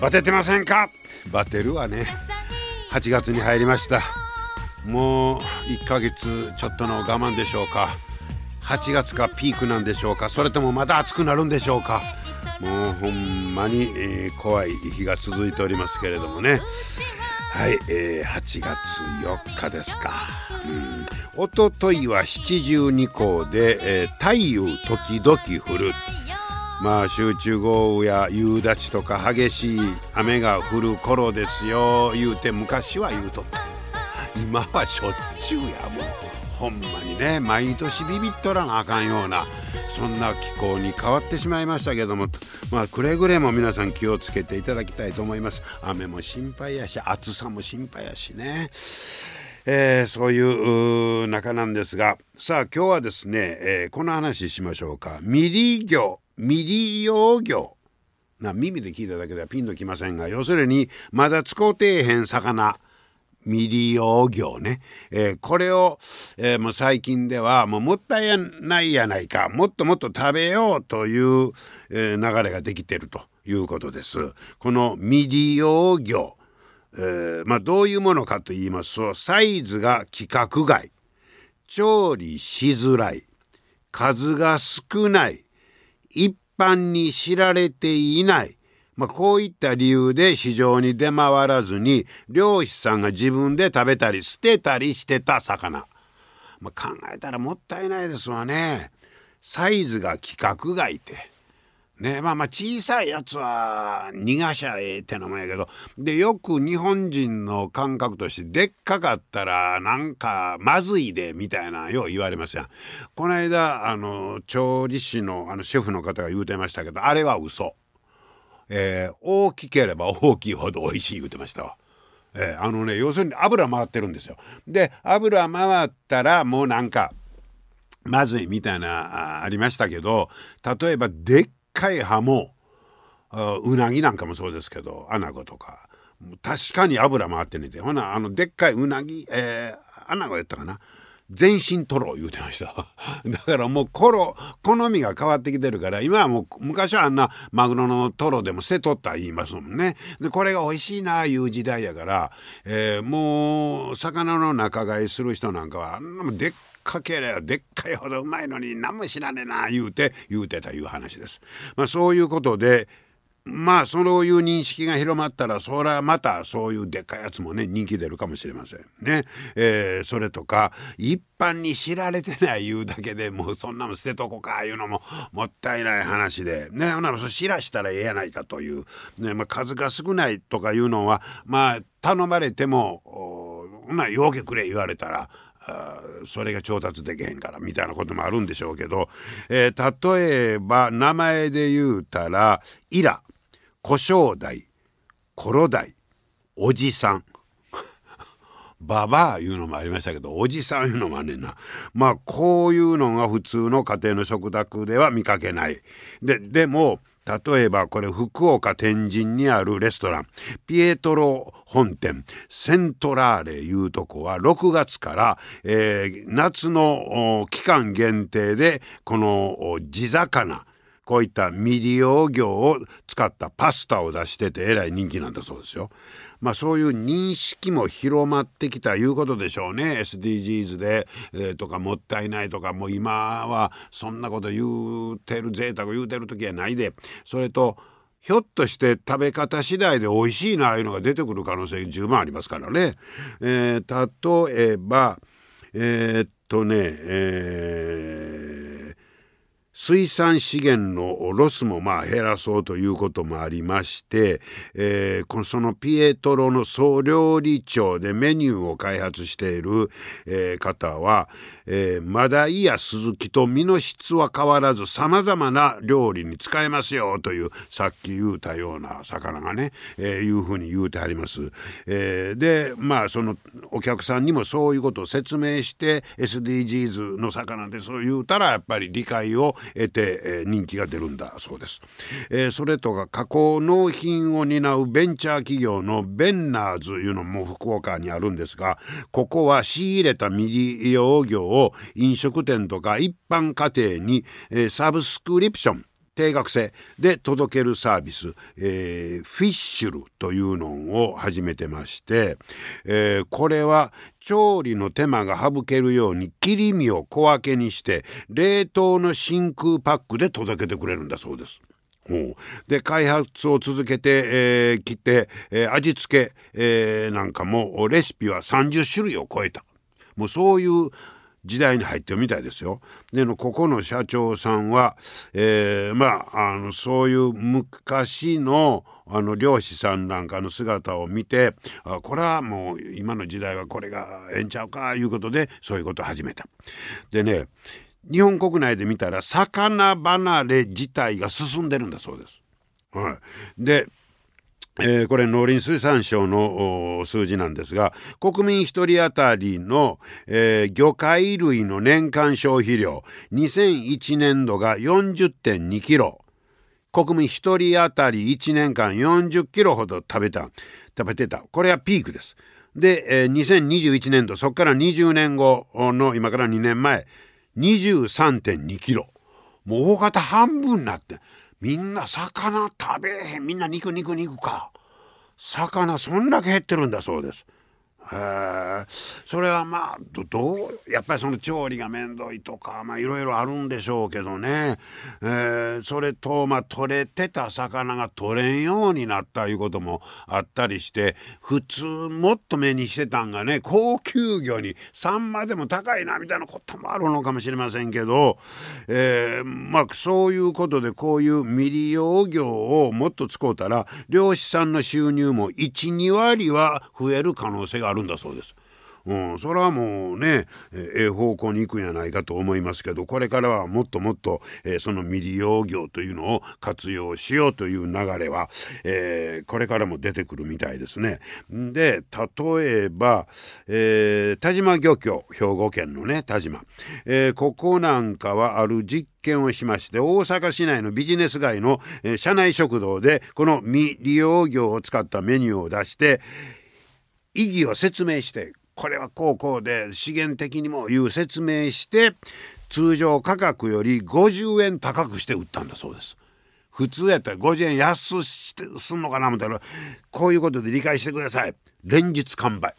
バテてませんか？バテるわね。8月に入りました。もう1ヶ月ちょっとの我慢でしょうか。8月かピークなんでしょうか。それともまだ暑くなるんでしょうか。もうほんまに、えー、怖い日が続いておりますけれどもね。はい、えー、8月4日ですか、うん、おとといは七十二校で、えー、太陽時々降る。まあ集中豪雨や夕立とか激しい雨が降る頃ですよ。言うて昔は言うとった。今はしょっちゅうやもう。ほんまにね毎年ビビっとらなあかんようなそんな気候に変わってしまいましたけども。まあくれぐれも皆さん気をつけていただきたいと思います。雨も心配やし暑さも心配やしね。えー、そういう中なんですが。さあ今日はですね、えー、この話しましょうか。未利魚未利用魚。な耳で聞いただけではピンときませんが要するにまだ使うてへん魚。未利用魚ね、えー、これを、えー、もう最近ではもうもったいないやないか。もっともっと食べようという、えー、流れができてるということです。この未利用魚、えー、まあどういうものかと言いますとサイズが規格外。調理しづらい。数が少ない。一般に知られていない。まあ、こういった理由で市場に出回らずに漁師さんが自分で食べたり捨てたりしてた魚、まあ、考えたらもったいないですわね。サイズが規格外って。ねまあまあ小さいやつは逃がしゃええってのもやけどでよく日本人の感覚としてでっかかったらなんかまずいでみたいなよう言われますやんこの間あの調理師のあのシェフの方が言うてましたけどあれは嘘えー、大きければ大きいほど美味しい言うてましたわ。えー、あのね要するに油回ってるんですよ。で油回ったらもうなんかまずいみたいなありましたけど例えばでっかいハモうなぎなんかもそうですけどアナゴとか確かに油回ってねてほなあのでっかいうなぎ、えー、アナゴやったかな全身トロ言うてましただからもうコロ好みが変わってきてるから今はもう昔はあんなマグロのトロでも捨てとった言いますもんねでこれが美味しいないう時代やから、えー、もう魚の仲買いする人なんかはあんなもでっかけりゃでっかいほどうまいのに何も知らねえな言うて言うてたいう話です。まあ、そういうことでまあそういう認識が広まったらそれはまたそういうでっかいやつもね人気出るかもしれません。ね。えー、それとか一般に知られてない言うだけでもうそんなの捨てとこかいうのももったいない話で。ね。ほなそ知らしたらええやないかという、ね。まあ、数が少ないとかいうのはまあ頼まれてもほなようけくれ言われたら。それが調達できへんからみたいなこともあるんでしょうけど、えー、例えば名前で言うたら「イラ」小正代コロダイおじさん。ババアいうのもありましたけどおじさんいうのもあんねんな。まあこういうのが普通の家庭の食卓では見かけない。ででも例えばこれ福岡天神にあるレストラン。ピエトロ本店。セントラーレいうとこは6月から、えー、夏の期間限定でこの地魚こういった未利用魚を使ったパスタを出しててえらい人気なんだそうですよ。まあそういう認識も広まってきたいうことでしょうね SDGs で、えー、とかもったいないとかもう今はそんなこと言うてる贅沢言うてる時はないでそれとひょっとして食べ方次第で美味しいなああいうのが出てくる可能性十分ありますからね。えー、例えばえー、っとね、えー水産資源のロスもまあ減らそうということもありまして、えー、このそのピエトロの総料理長でメニューを開発している、えー、方は、えー、マダイやスズキと身の質は変わらずさまざまな料理に使えますよというさっき言うたような魚がね、えー、いうふうに言うてあります。えー、でまあそのお客さんにもそういうことを説明して SDGs の魚でそう言うたらやっぱり理解を得て、え、人気が出るんだそうです。え、それとか加工納品を担うベンチャー企業のベンナーズいうのも福岡にあるんですがここは仕入れた未利用魚を飲食店とか一般家庭に、え、サブスクリプション定額制で届けるサービス、えー、フィッシュルというのを始めてまして、えー、これは調理の手間が省けるように切り身を小分けにして冷凍の真空パックで届けてくれるんだそうです。で開発を続けて、えー、て、えー、味付け、えー、なんかもレシピは30種類を超えたもうそういう時代に入ってるみたいですよ。でのここの社長さんは、えー、まああのそういう昔のあの漁師さんなんかの姿を見てあこれはもう今の時代はこれがええんちゃうかいうことでそういうことを始めた。でね日本国内で見たら魚離れ自体が進んでるんだそうです。はい、でえー、これ農林水産省の数字なんですが国民1人当たりの、えー、魚介類の年間消費量2001年度が40.2キロ。国民1人当たり1年間40キロほど食べた食べてた。これはピークです。で、えー、2021年度そこから20年後の今から2年前23.2キロ。もう大型半分になってみんな魚食べへんみんな肉肉肉か魚そんだけ減ってるんだそうです。へそれはまあどうやっぱりその調理が面倒いとかまあいろいろあるんでしょうけどね、えー、それとまあ取れてた魚が取れんようになったいうこともあったりして普通もっと目にしてたんがね高級魚にサンマでも高いなみたいなこともあるのかもしれませんけど、えー、まあそういうことでこういう未利用魚をもっと使うたら漁師さんの収入も12割は増える可能性があるるんだそうです。うん、それはもうねええ方向に行くんやないかと思いますけどこれからはもっともっと、え、その未利用業というのを活用しようという流れは、えー、これからも出てくるみたいですね。で例えば、えー、田島漁協兵庫県のね田島、えー、ここなんかはある実験をしまして大阪市内のビジネス街の、え、社内食堂でこの未利用業を使ったメニューを出して意義を説明してこれはこうこうで資源的にもいう説明して通常価格より50円高くして売ったんだそうです。普通やったら50円安してすんのかなみたいなこういうことで理解してください連日完売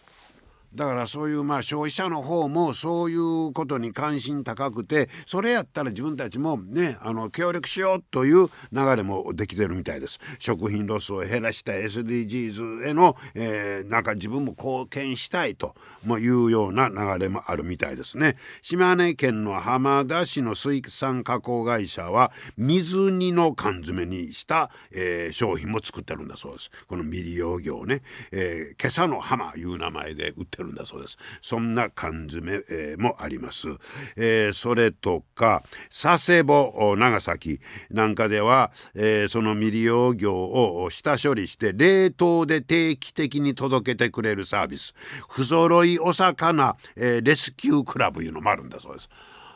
だからそういうまあ消費者の方もそういうことに関心高くてそれやったら自分たちもねあの協力しようという流れもできてるみたいです。食品ロスを減らした SDGs への、えー、なんか自分も貢献したいというような流れもあるみたいですね。島根県の浜田市の水産加工会社は水煮の缶詰にした、えー、商品も作ってるんだそうです。この未利用魚ね、えー、今朝の浜いう名前で売ってるんだそうです。そんな缶詰、えー、もあります、えー、それとか佐世保長崎なんかでは、えー、その未利用魚を下処理して冷凍で定期的に届けてくれるサービス。不揃いお魚、え、レスキュークラブいうのもあるんだそうです。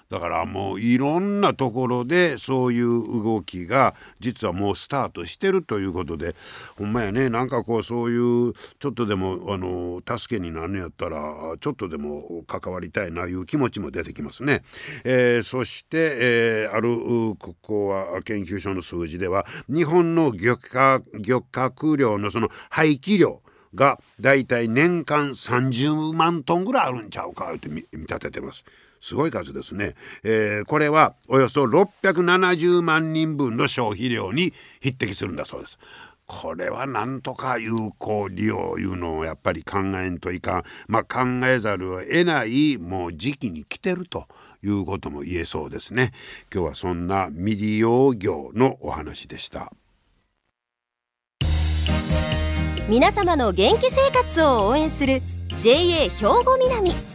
だからもういろんなところでそういう動きが実はもうスタートしてるということでほんまやねなんかこうそういうちょっとでもあの助けになるんやったらちょっとでも関わりたいないう気持ちも出てきますね。えー、そして、えー、あるここは研究所の数字では日本の漁獲漁獲量のその廃棄量がだいたい年間30万トンぐらいあるんちゃうかって見立ててます。すごい数ですね、えー、これはおよそ670万人分の消費量に匹敵するんだそうです。これはなんとか有効利用いうのをやっぱり考えんといかん、まあ、考えざるを得ないもう時期に来てるということも言えそうですね。今日はそんな未利用業のお話でした。皆様の元気生活を応援する JA 兵庫南。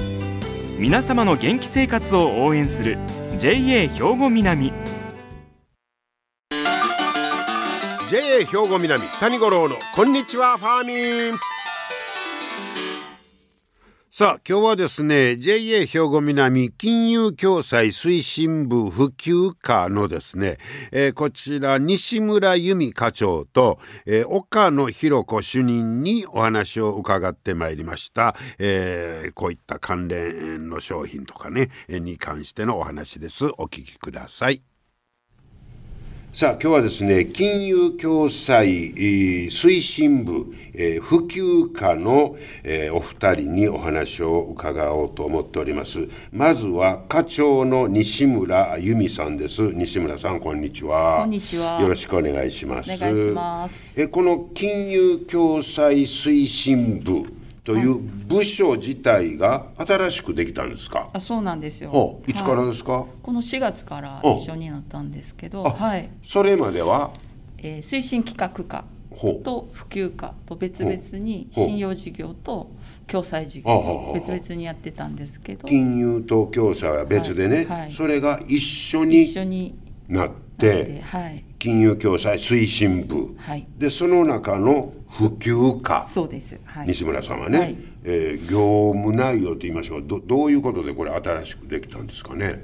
皆様の元気生活を応援する JA 兵庫南。JA 兵庫南谷五郎のこんにちはファーミン。さあ今日はですね JA 兵庫南金融共済推進部普及課のですね、えー、こちら西村由美課長と、えー、岡野博子主任にお話を伺ってまいりました、えー、こういった関連の商品とかねに関してのお話ですお聞きください。さあ今日はですね金融共済推進部、えー、普及課の、えー、お二人にお話を伺おうと思っております。まずは課長の西村由美さんです。西村さんこんにちは。こんにちは。よろしくお願いします。お願いします。えこの金融共済推進部という部署自体が新しくできたんですか？あ、そうなんですよ。いつからですか、はい、この4月から一緒になったんですけど、はい。それまでは、えー、推進企画課と普及課と別々に信用事業と共済事業別々にやってたんですけど、金融と共済は別でね、はいはい、それが一緒に一緒になって、はい、金融共済推進部、はい、でその中の普及課。そうです、はい、西村さんはね、はい、えー、業務内容といいましょう。どどういうことでこれ新しくできたんですかね？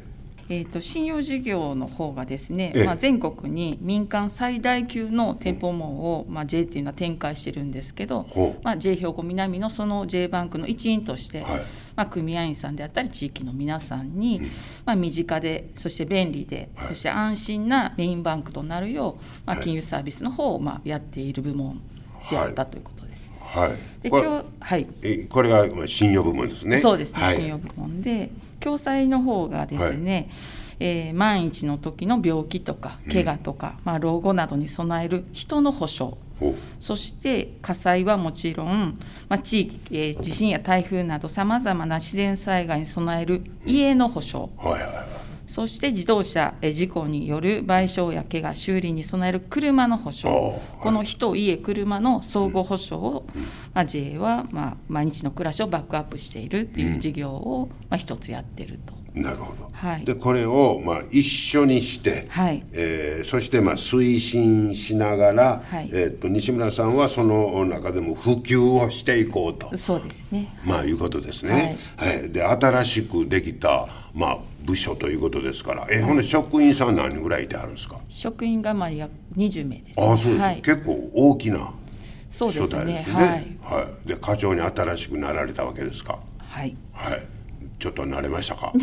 えーと、信用事業の方がですね、まあ、全国に民間最大級の店舗網を、まあ、J っていうのは展開してるんですけど、まあ、J 兵庫南のその J バンクの一員として、はい、まあ、組合員さんであったり地域の皆さんに、まあ、身近でそして便利で、はい、そして安心なメインバンクとなるよう、まあ、金融サービスの方をまあやっている部門であったということです。はい、で今日はい。えこれが信用部門ですね。そうですね、はい、信用部門で共済の方がですね、はい、えー、万一の時の病気とか怪我とか、うん、まあ、老後などに備える人の保障。そして火災はもちろん、まあ、地域、えー、地震や台風などさまざまな自然災害に備える家の保障、うんはいはいはい、そして自動車事故による賠償や怪我修理に備える車の保証、はい、この人、家、車の相互保証を、うん、まあ、JA は、まあ、毎日の暮らしをバックアップしているっていう事業を、まあ、一つやってると。なるほど、はい、でこれをまあ一緒にして、はい。えー、そしてまあ推進しながら、はい、えー、と西村さんはその中でも普及をしていこうと。そうですね。まあいうことですね、はい、はい、で新しくできた、まあ、部署ということですから。えほんで職員さん何人ぐらいいてあるんですか？職員がまあや20名です、ね、ああそうです、はい、結構大きなそうですね。ですね。はい、はい、で課長に新しくなられたわけですか？はい、はい、ちょっと慣れましたか？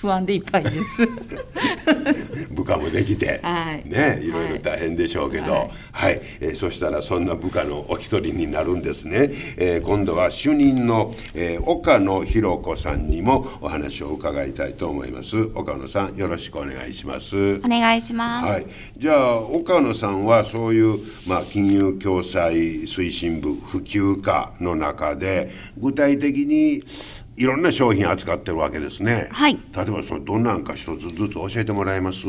不安でいっぱいです。部下もできて、はい、ねいろいろ大変でしょうけど、はい、はい、えー、そしたらそんな部下のお一人になるんですね、えー、今度は主任の、えー、岡野博子さんにもお話を伺いたいと思います。岡野さんよろしくお願いします。お願いします、はい、じゃあ岡野さんはそういう、まあ、金融共済推進部普及課の中で具体的にいろんな商品扱ってるわけですね。はい。例えばそのどんなんか一つずつ教えてもらえます？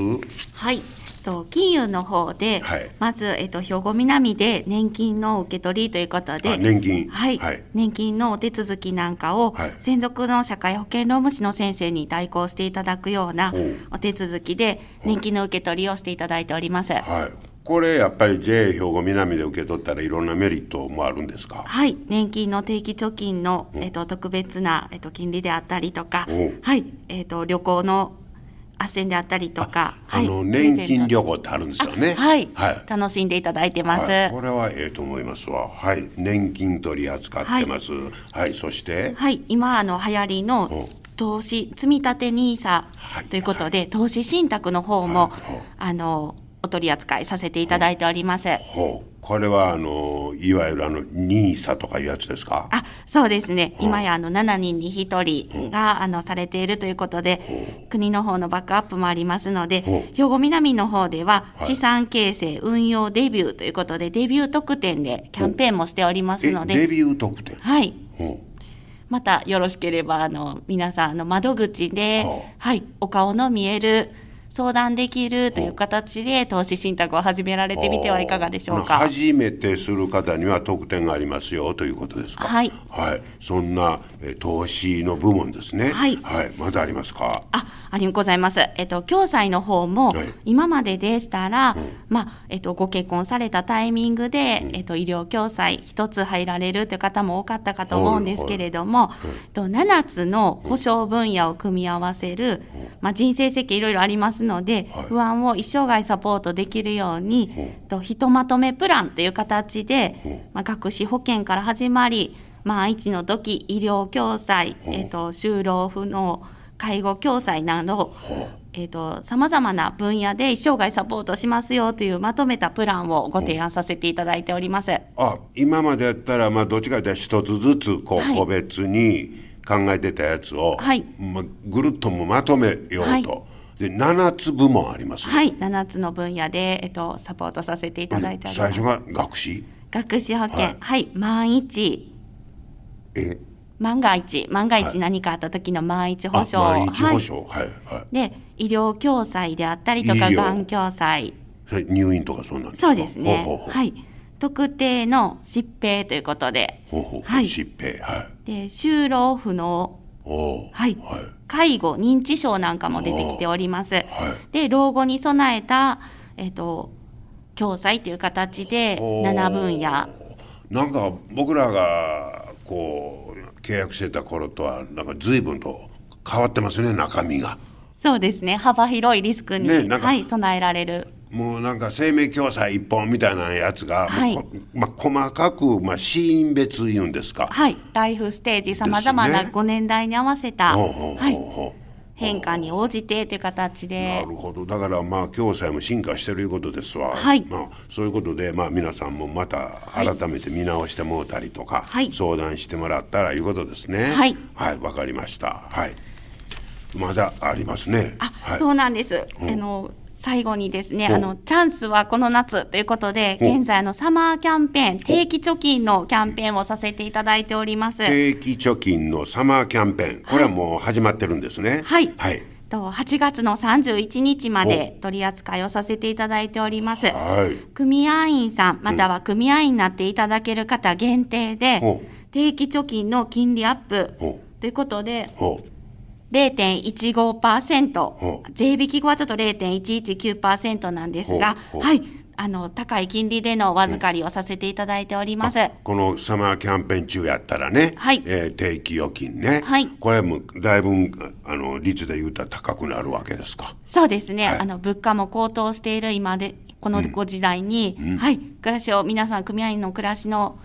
はい。と金融の方で、はい、まず、えっと、兵庫南で年金の受け取りということで、年金、はい、はい、年金のお手続きなんかを、はい、専属の社会保険労務士の先生に代行していただくようなお手続きで、年金の受け取りをしていただいております。はいこれやっぱり JA 兵庫南で受け取ったらいろんなメリットもあるんですか？はい。年金の定期貯金の、えーと、特別な、えーと、金利であったりとか、はい、えーと、旅行の斡旋であったりとかあの、年金旅行ってあるんですよね。はい、はい、楽しんでいただいてます、はい、これはええと思いますわ。はい。年金取り扱ってます、はい、はい、そして？はい。今あの流行りの投資積立 NISA ということで、はい、投資信託の方も、はい、あのお取り扱いさせていただいております。ほう。これはあのいわゆるあのニーサとかいうやつですか？あそうですね、今やあの7人に1人が、あのされているということで、国の方のバックアップもありますので、兵庫南の方では、資産形成運用デビューということで、デビュー特典でキャンペーンもしておりますので。デビュー特典？はい。またよろしければあの皆さんの窓口で、はい、お顔の見える相談できるという形で投資信託を始められてみてはいかがでしょうか？初めてする方には特典がありますよということですか？はい、はい、そんなえ投資の部門ですね。はい、はい、まだありますか？あありございます。えっと、共済の方も、今まででしたら、はい、まあ、えっと、ご結婚されたタイミングで、うん、えっと、医療共済一つ入られるという方も多かったかと思うんですけれども、はいはい、と7つの保障分野を組み合わせる、まあ、人生設計いろいろありますので、不安を一生涯サポートできるように、とひとまとめプランという形で、まあ、学資保険から始まり、万一の時、医療共済、えっと、就労不能、介護共済など、えっ、ー、と、様々な分野で生涯サポートしますよというまとめたプランをご提案させていただいております。あ、今までやったら、まあ、どっちかというと一つずつ、こう、個別に考えてたやつを、はい、まあ、ぐるっともまとめようと。はい。で7つ部門あります、ね、はい7つの分野で、えっと、サポートさせていただいております。最初が学士？学士保険。はい、はい、万一。え万が一、万が一何かあった時の万一保証。万一保証、はい、はい。で、医療共済であったりとか、がん共済。入院とかそうなんですか？そうですね。ほうほうほうはい。特定の疾病ということで。ほうほうはい。疾病、はい。で、就労不能。おはい。はい。介護、認知症なんかも出てきております。はい。で、老後に備えた、えっ、と、共済という形で、7分野。なんか僕らがこう契約してた頃とはなんか随分と変わってますね中身が。そうですね。幅広いリスクに、ね、はい、備えられる。もうなんか生命共済一本みたいなやつが、はい。まあ、細かく、まあ、死因別言うんですか。はい。ライフステージさまざまなご年代に合わせた、ね、はい変化に応じてという形で。なるほど。だからまあ共済も進化してるいうことですわ、はい。まあ、そういうことでまあ皆さんもまた改めて見直してもうたりとか、はい、相談してもらったらいうことですね。はい。はいわかりました。はい。まだありますね。あ、はい、そうなんです、うん、あの最後にですね、あの、チャンスはこの夏ということで、現在のサマーキャンペーン、定期貯金のキャンペーンをさせていただいております。定期貯金のサマーキャンペーン、これはもう始まってるんですね。はい。はい。と8月の31日まで取り扱いをさせていただいております。はい、組合員さん、または組合員になっていただける方限定で、定期貯金の金利アップということで、0.15%、税引き後はちょっと0.119%なんですが、はい、あの、高い金利でのお預かりをさせていただいております。このサマーキャンペーン中やったらね、はい。えー、定期預金ね。はい。これもだいぶ、あの、率で言うたら高くなるわけですか。そうですね。はい、あの、物価も高騰している今で、このご時代に、うんうん、はい、暮らしを、皆さん組合員の暮らしの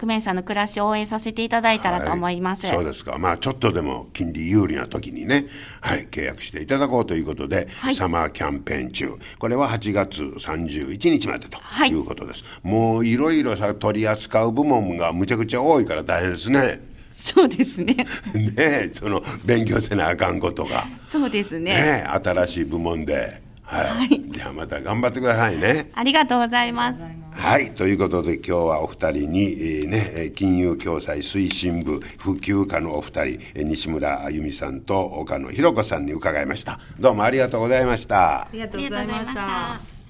久米さんの暮らしを応援させていただいたらと思います、はい、そうですかまあちょっとでも金利有利な時にねはい契約していただこうということで、はい、サマーキャンペーン中これは8月31日までということです、はい、もういろいろさ取り扱う部門がむちゃくちゃ多いから大変ですねそうですね。ねその勉強せなあかんことが。そうですね。ね新しい部門で。はい。はい、じゃあまた頑張ってくださいね。ありがとうございます。はいということで今日はお二人に、えー、ね、金融共済推進部普及課のお二人西村あゆみさんと岡野ひろ子さんに伺いましたどうもありがとうございましたありがとうございました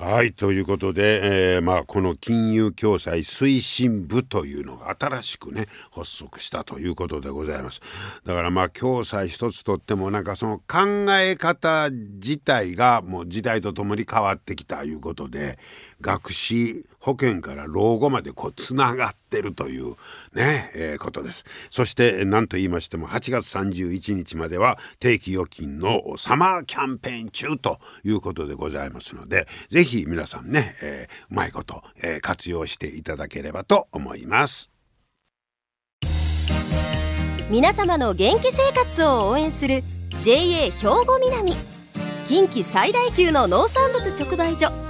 はい。ということで、えー、まあ、この金融共済推進部というのが新しくね、発足したということでございます。だからまあ、共済一つとっても、なんかその考え方自体がもう時代とともに変わってきたいうことで、学資保険から老後までこうつながってるというね、えー、ことです。そして何と言いましても8月31日までは定期預金のサマーキャンペーン中ということでございますので是非皆さんね、えー、うまいこと、えー、活用していただければと思います。皆様の元気生活を応援する JA 兵庫南近畿最大級の農産物直売所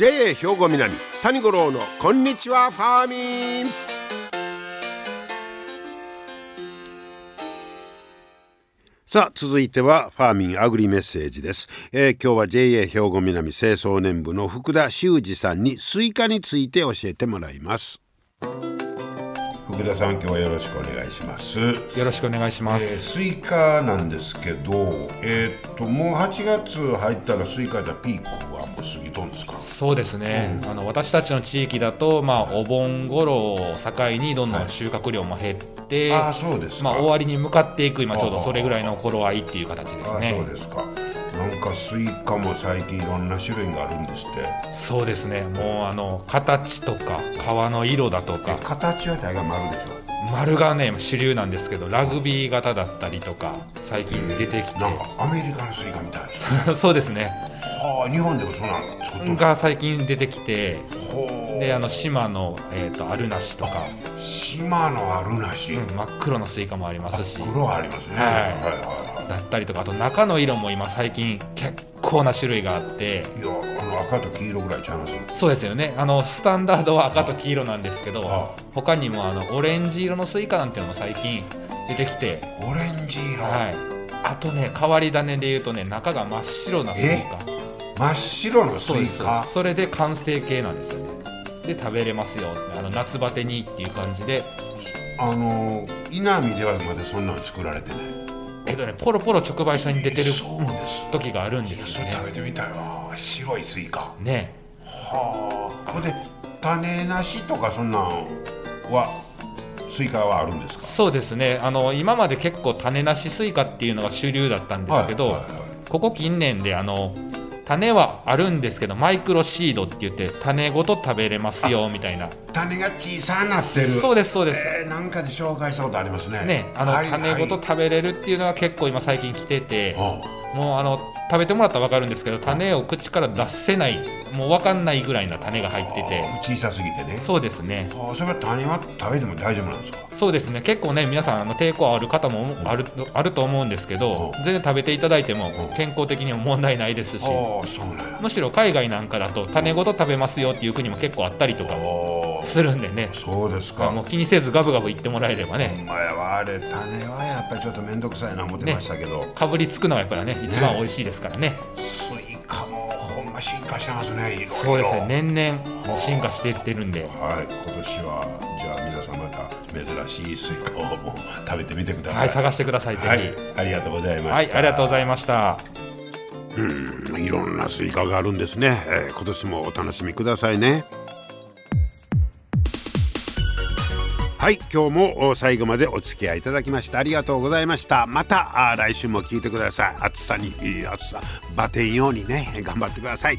JA 兵庫南谷五郎のこんにちはファーミン。さあ続いてはファーミンアグリメッセージです、えー、今日は JA 兵庫南青壮年部の福田修二さんにスイカについて教えてもらいます。福田さん今日はよろしくお願いします。よろしくお願いします、えー、スイカなんですけどえー、っともう8月入ったらスイカでピークはもう過ぎとんですか？そうですね、うん、あの私たちの地域だとまあお盆頃を境にどんどん収穫量も減って、はい、あそうですまあ終わりに向かっていく今ちょうどそれぐらいの頃合いっていう形ですね。そうですかなんかスイカも最近いろんな種類があるんですって。そうですね。もうあの形とか皮の色だとか。形は大概丸でしょ？丸がね主流なんですけどラグビー型だったりとか最近出てきて。なんかアメリカのスイカみたいです、そうですね。はあ日本でもそうなん作っが最近出てきてであの島の、えーと、あるなしとか。島のあるなし、うん、真っ黒のスイカもありますし。黒はありますね、はい、はいはいだったりとかあと中の色も今最近結構な種類があって。いやあの赤と黄色ぐらいちゃいます？そうですよね。あのスタンダードは赤と黄色なんですけど他にもあのオレンジ色のスイカなんていうのも最近出てきて。オレンジ色。はい。あとね変わり種でいうとね中が真っ白なスイカ。真っ白のスイカ？それで完成形なんですよね。で食べれますよ。あの夏バテにっていう感じで。あの稲美ではまだそんなの作られてないえっとねポロポロ直売所に出てる時があるんですよね食べてみたいわ。白いスイカ。ね。はあ。ほんで種なしとかそんなんはスイカはあるんですか？そうですね。あの今まで結構種なしスイカっていうのが主流だったんですけど、ここ近年であの種はあるんですけどマイクロシードって言って種ごと食べれますよみたいな。種が小さなってる。そうですそうです、えー、なんかで紹介したことありますね。ねあの、はいはい、種ごと食べれるっていうのは結構今最近来ててもうあの食べてもらったら分かるんですけど種を口から出せないもう分かんないぐらいな種が入ってて。小さすぎてね。そうですね。それは種は食べても大丈夫なんですか？そうですね。結構ね皆さんあの抵抗ある方もあるあると思うんですけど全然食べていただいても健康的にも問題ないですしむしろ海外なんかだと種ごと食べますよっていう国も結構あったりとかするんでね。そうですか。もう気にせずガブガブいってもらえればね。ほんまやわあれ種はやっぱりちょっと面倒くさいな思ってましたけど、ね、かぶりつくのはやっぱりね一番美味しいですからね。スイカもほんま進化してますねそうですね。年々進化していってるんで。はい。今年はじゃあ皆さん珍しいスイカをも食べてみてください。はい探してくださいはい、ありがとうございました。はいありがとうございました。うんいろんなスイカがあるんですね、えー、今年もお楽しみくださいね。はい今日も最後までお付き合いいただきましてありがとうございました。また来週も聞いてください。暑さに暑さバテんようにね頑張ってください